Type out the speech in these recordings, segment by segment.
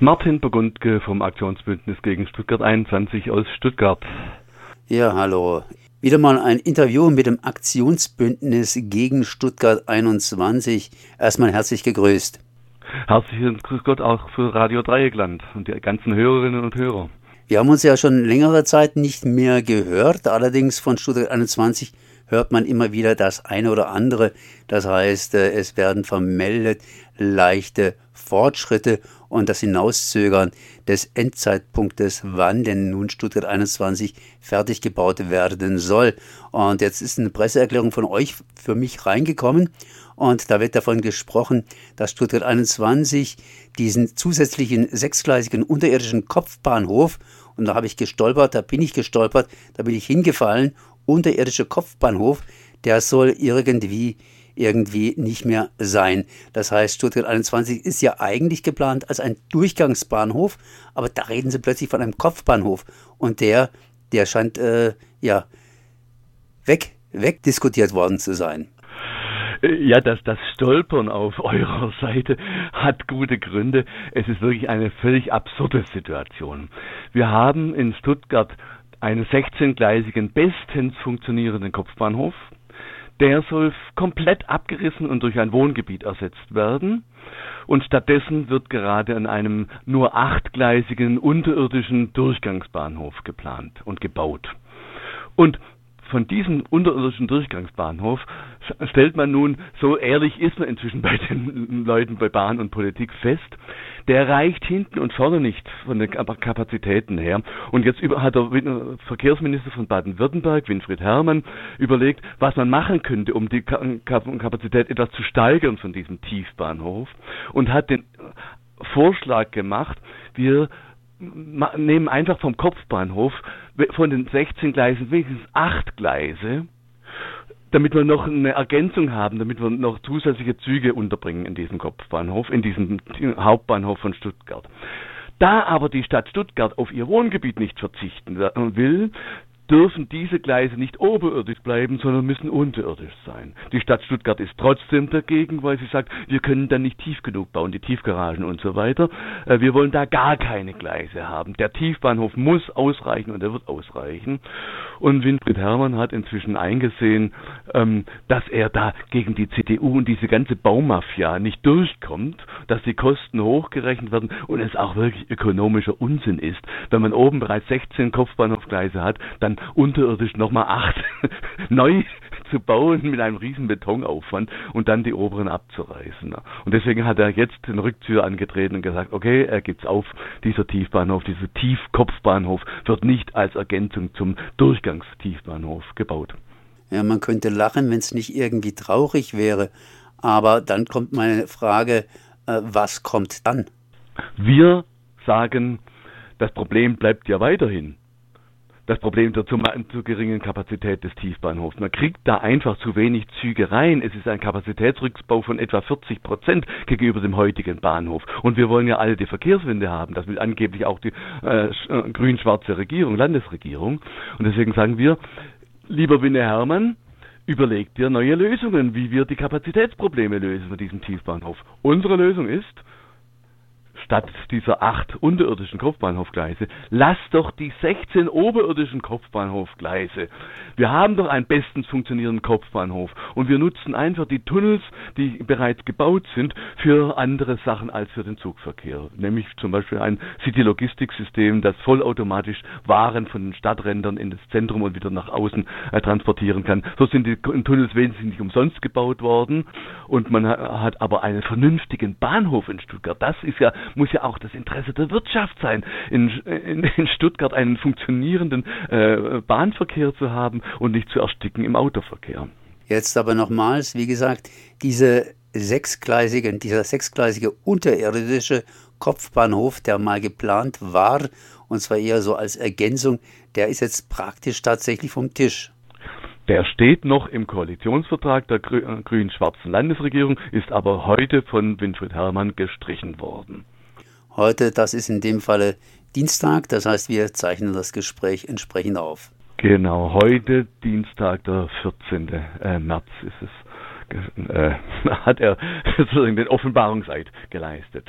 ist Martin Burgundke vom Aktionsbündnis gegen Stuttgart 21 aus Stuttgart. Ja, hallo. Wieder mal ein Interview mit dem Aktionsbündnis gegen Stuttgart 21. Erstmal herzlich gegrüßt. Herzlichen Grüß Gott auch für Radio Dreieckland und die ganzen Hörerinnen und Hörer. Wir haben uns ja schon längere Zeit nicht mehr gehört, allerdings von Stuttgart 21 hört man immer wieder das eine oder andere. Das heißt, äh, es werden vermeldet leichte Fortschritte und das Hinauszögern des Endzeitpunktes, wann denn nun Stuttgart 21 fertig gebaut werden soll. Und jetzt ist eine Presseerklärung von euch für mich reingekommen und da wird davon gesprochen, dass Stuttgart 21 diesen zusätzlichen sechsgleisigen unterirdischen Kopfbahnhof, und da habe ich gestolpert, da bin ich gestolpert, da bin ich hingefallen unterirdische Kopfbahnhof, der soll irgendwie irgendwie nicht mehr sein. Das heißt, Stuttgart 21 ist ja eigentlich geplant als ein Durchgangsbahnhof, aber da reden sie plötzlich von einem Kopfbahnhof und der, der scheint äh, ja weg, wegdiskutiert worden zu sein. Ja, das, das Stolpern auf eurer Seite hat gute Gründe. Es ist wirklich eine völlig absurde Situation. Wir haben in Stuttgart einen 16-gleisigen, bestens funktionierenden Kopfbahnhof. Der soll komplett abgerissen und durch ein Wohngebiet ersetzt werden. Und stattdessen wird gerade an einem nur achtgleisigen unterirdischen Durchgangsbahnhof geplant und gebaut. Und von diesem unterirdischen Durchgangsbahnhof stellt man nun, so ehrlich ist man inzwischen bei den Leuten bei Bahn und Politik fest, der reicht hinten und vorne nicht von den Kapazitäten her. Und jetzt hat der Verkehrsminister von Baden-Württemberg, Winfried Herrmann, überlegt, was man machen könnte, um die Kapazität etwas zu steigern von diesem Tiefbahnhof und hat den Vorschlag gemacht, wir nehmen einfach vom Kopfbahnhof von den 16 Gleisen wenigstens 8 Gleise, damit wir noch eine Ergänzung haben, damit wir noch zusätzliche Züge unterbringen in diesem Kopfbahnhof, in diesem Hauptbahnhof von Stuttgart. Da aber die Stadt Stuttgart auf ihr Wohngebiet nicht verzichten will, dürfen diese Gleise nicht oberirdisch bleiben, sondern müssen unterirdisch sein. Die Stadt Stuttgart ist trotzdem dagegen, weil sie sagt, wir können dann nicht tief genug bauen, die Tiefgaragen und so weiter. Äh, wir wollen da gar keine Gleise haben. Der Tiefbahnhof muss ausreichen und er wird ausreichen. Und Winfried Herrmann hat inzwischen eingesehen, ähm, dass er da gegen die CDU und diese ganze Baumafia nicht durchkommt, dass die Kosten hochgerechnet werden und es auch wirklich ökonomischer Unsinn ist. Wenn man oben bereits 16 Kopfbahnhofgleise hat, dann unterirdisch nochmal acht neu zu bauen mit einem riesen Betonaufwand und dann die oberen abzureißen. Und deswegen hat er jetzt den Rückzieher angetreten und gesagt, okay, er gibt's auf, dieser Tiefbahnhof, dieser Tiefkopfbahnhof wird nicht als Ergänzung zum Durchgangstiefbahnhof gebaut. Ja, man könnte lachen, wenn es nicht irgendwie traurig wäre. Aber dann kommt meine Frage, äh, was kommt dann? Wir sagen, das Problem bleibt ja weiterhin das Problem der zu, zu, geringen Kapazität des Tiefbahnhofs. Man kriegt da einfach zu wenig Züge rein. Es ist ein Kapazitätsrückbau von etwa 40 Prozent gegenüber dem heutigen Bahnhof. Und wir wollen ja alle die Verkehrswende haben. Das will angeblich auch die äh, äh, grün-schwarze Regierung, Landesregierung. Und deswegen sagen wir, lieber Winne Hermann, überlegt dir neue Lösungen, wie wir die Kapazitätsprobleme lösen von diesem Tiefbahnhof. Unsere Lösung ist, statt dieser acht unterirdischen Kopfbahnhofgleise, lass doch die 16 oberirdischen Kopfbahnhofgleise. Wir haben doch einen bestens funktionierenden Kopfbahnhof und wir nutzen einfach die Tunnels, die bereits gebaut sind, für andere Sachen als für den Zugverkehr. Nämlich zum Beispiel ein City-Logistiksystem, das vollautomatisch Waren von den Stadträndern in das Zentrum und wieder nach außen äh, transportieren kann. So sind die Tunnels wesentlich nicht umsonst gebaut worden und man hat aber einen vernünftigen Bahnhof in Stuttgart. Das ist ja muss ja auch das Interesse der Wirtschaft sein, in, in, in Stuttgart einen funktionierenden äh, Bahnverkehr zu haben und nicht zu ersticken im Autoverkehr. Jetzt aber nochmals, wie gesagt, diese sechsgleisige, dieser sechsgleisige unterirdische Kopfbahnhof, der mal geplant war, und zwar eher so als Ergänzung, der ist jetzt praktisch tatsächlich vom Tisch. Der steht noch im Koalitionsvertrag der äh, grün-schwarzen Landesregierung, ist aber heute von Winfried Herrmann gestrichen worden. Heute, das ist in dem Falle Dienstag, das heißt, wir zeichnen das Gespräch entsprechend auf. Genau, heute Dienstag, der 14. Äh, März ist es, äh, hat er sozusagen den Offenbarungseid geleistet.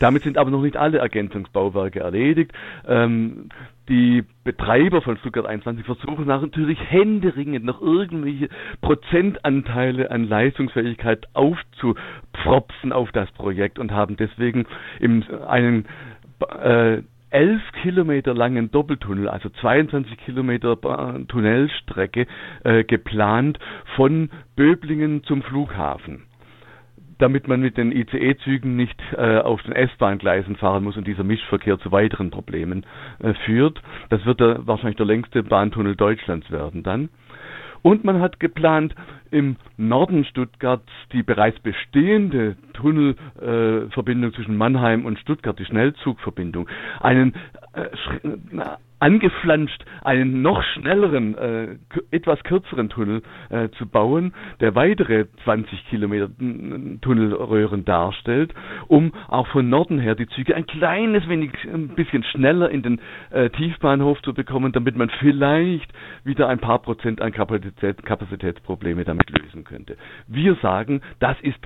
Damit sind aber noch nicht alle Ergänzungsbauwerke erledigt. Ähm, die Betreiber von Stuttgart 21 versuchen natürlich händeringend noch irgendwelche Prozentanteile an Leistungsfähigkeit aufzupfropfen auf das Projekt und haben deswegen im, einen äh, elf Kilometer langen Doppeltunnel, also 22 Kilometer Tunnelstrecke äh, geplant von Böblingen zum Flughafen damit man mit den ICE-Zügen nicht äh, auf den S-Bahn-Gleisen fahren muss und dieser Mischverkehr zu weiteren Problemen äh, führt. Das wird der, wahrscheinlich der längste Bahntunnel Deutschlands werden dann. Und man hat geplant, im Norden Stuttgarts die bereits bestehende Tunnelverbindung äh, zwischen Mannheim und Stuttgart, die Schnellzugverbindung, einen äh, angeflanscht, einen noch schnelleren, äh, etwas kürzeren Tunnel äh, zu bauen, der weitere 20 Kilometer Tunnelröhren darstellt, um auch von Norden her die Züge ein kleines wenig, ein bisschen schneller in den äh, Tiefbahnhof zu bekommen, damit man vielleicht wieder ein paar Prozent an Kapazität, Kapazitätsprobleme damit lösen könnte. Wir sagen, das ist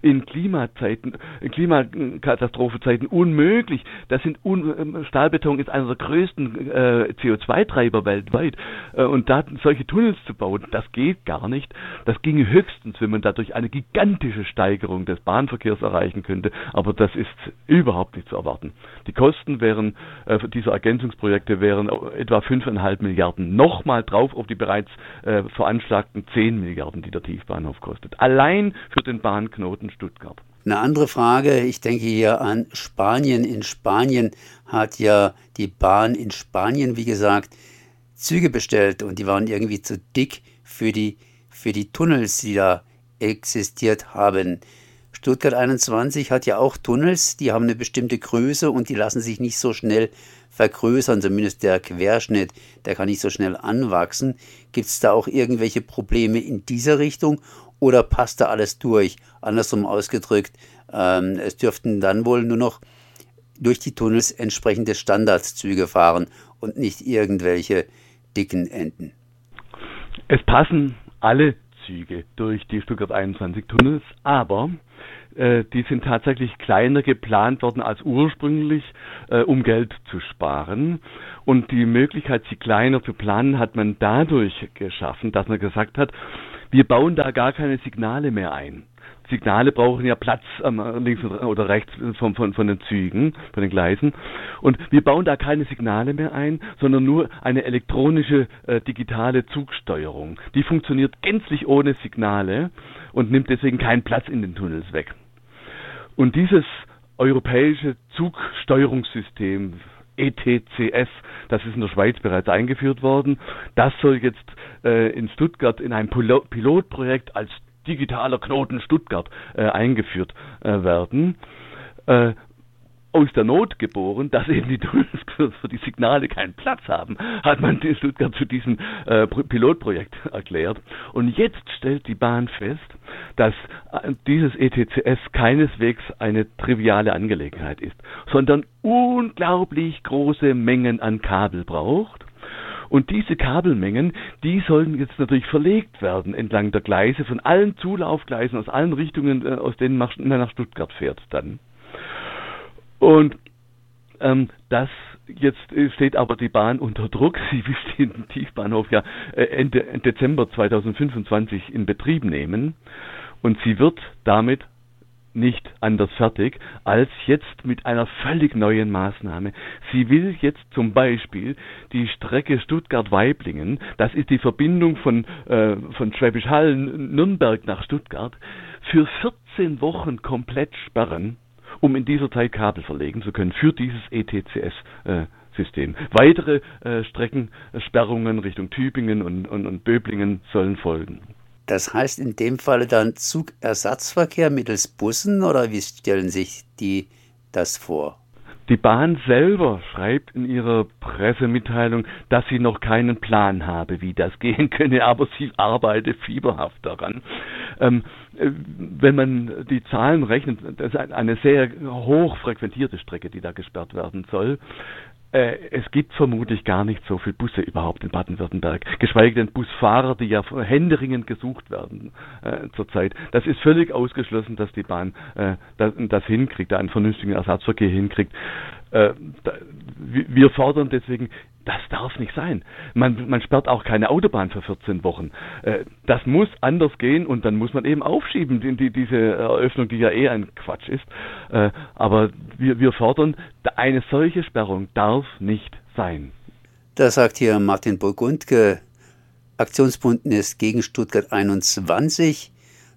in Klimazeiten, in Klimakatastrophezeiten unmöglich. Das sind un, ähm, Stahlbeton ist einer der größten äh, CO2-Treiber weltweit. Äh, und da solche Tunnels zu bauen, das geht gar nicht. Das ginge höchstens, wenn man dadurch eine gigantische Steigerung des Bahnverkehrs erreichen könnte. Aber das ist überhaupt nicht zu erwarten. Die Kosten wären äh, dieser Ergänzungsprojekte wären etwa 5,5 Milliarden. Nochmal drauf auf die bereits äh, veranschlagten 10 Milliarden, die der Tiefbahnhof kostet. Allein für den Bahnknoten Stuttgart. Eine andere Frage, ich denke hier an Spanien. In Spanien hat ja die Bahn in Spanien, wie gesagt, Züge bestellt und die waren irgendwie zu dick für die, für die Tunnels, die da existiert haben. Stuttgart 21 hat ja auch Tunnels, die haben eine bestimmte Größe und die lassen sich nicht so schnell vergrößern, zumindest der Querschnitt, der kann nicht so schnell anwachsen. Gibt es da auch irgendwelche Probleme in dieser Richtung oder passt da alles durch? Andersrum ausgedrückt, ähm, es dürften dann wohl nur noch durch die Tunnels entsprechende Standardzüge fahren und nicht irgendwelche dicken Enden. Es passen alle Züge durch die Stuttgart 21 Tunnels, aber äh, die sind tatsächlich kleiner geplant worden als ursprünglich, äh, um Geld zu sparen. Und die Möglichkeit, sie kleiner zu planen, hat man dadurch geschaffen, dass man gesagt hat, wir bauen da gar keine Signale mehr ein. Signale brauchen ja Platz ähm, links oder rechts von, von, von den Zügen, von den Gleisen. Und wir bauen da keine Signale mehr ein, sondern nur eine elektronische äh, digitale Zugsteuerung. Die funktioniert gänzlich ohne Signale und nimmt deswegen keinen Platz in den Tunnels weg. Und dieses europäische Zugsteuerungssystem ETCS, das ist in der Schweiz bereits eingeführt worden. Das soll jetzt äh, in Stuttgart in einem Pilotprojekt als digitaler Knoten Stuttgart äh, eingeführt äh, werden. Aus der Not geboren, dass eben die Tunnels für die Signale keinen Platz haben, hat man die Stuttgart zu diesem äh, Pilotprojekt erklärt. Und jetzt stellt die Bahn fest, dass äh, dieses ETCS keineswegs eine triviale Angelegenheit ist, sondern unglaublich große Mengen an Kabel braucht. Und diese Kabelmengen, die sollen jetzt natürlich verlegt werden entlang der Gleise von allen Zulaufgleisen aus allen Richtungen, äh, aus denen man nach Stuttgart fährt dann. Und ähm, das jetzt steht aber die Bahn unter Druck. Sie will den Tiefbahnhof ja äh, Ende Dezember 2025 in Betrieb nehmen und sie wird damit nicht anders fertig als jetzt mit einer völlig neuen Maßnahme. Sie will jetzt zum Beispiel die Strecke Stuttgart-Weiblingen, das ist die Verbindung von, äh, von Schwäbisch Hall, Nürnberg nach Stuttgart, für 14 Wochen komplett sperren um in dieser Zeit Kabel verlegen zu können für dieses ETCS-System. Weitere äh, Streckensperrungen Richtung Tübingen und, und, und Böblingen sollen folgen. Das heißt in dem Falle dann Zugersatzverkehr mittels Bussen oder wie stellen sich die das vor? Die Bahn selber schreibt in ihrer Pressemitteilung, dass sie noch keinen Plan habe, wie das gehen könne, aber sie arbeitet fieberhaft daran. Ähm, äh, wenn man die Zahlen rechnet, das ist eine sehr hoch frequentierte Strecke, die da gesperrt werden soll. Äh, es gibt vermutlich gar nicht so viele Busse überhaupt in Baden-Württemberg, geschweige denn Busfahrer, die ja händeringend gesucht werden äh, zurzeit. Das ist völlig ausgeschlossen, dass die Bahn äh, das, das hinkriegt, da einen vernünftigen Ersatzverkehr hinkriegt. Äh, wir fordern deswegen das darf nicht sein. Man, man sperrt auch keine Autobahn für 14 Wochen. Äh, das muss anders gehen und dann muss man eben aufschieben, die, die, diese Eröffnung, die ja eh ein Quatsch ist. Äh, aber wir, wir fordern, eine solche Sperrung darf nicht sein. Das sagt hier Martin Burgundke, Aktionsbündnis gegen Stuttgart 21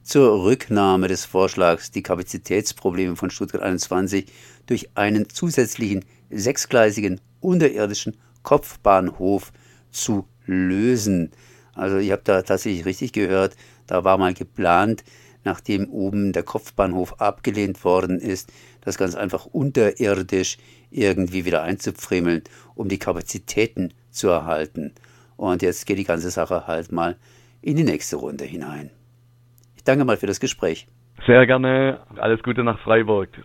zur Rücknahme des Vorschlags, die Kapazitätsprobleme von Stuttgart 21 durch einen zusätzlichen sechsgleisigen unterirdischen Kopfbahnhof zu lösen. Also ich habe da tatsächlich richtig gehört, da war mal geplant, nachdem oben der Kopfbahnhof abgelehnt worden ist, das ganz einfach unterirdisch irgendwie wieder einzufriemeln, um die Kapazitäten zu erhalten. Und jetzt geht die ganze Sache halt mal in die nächste Runde hinein. Danke mal für das Gespräch. Sehr gerne. Alles Gute nach Freiburg.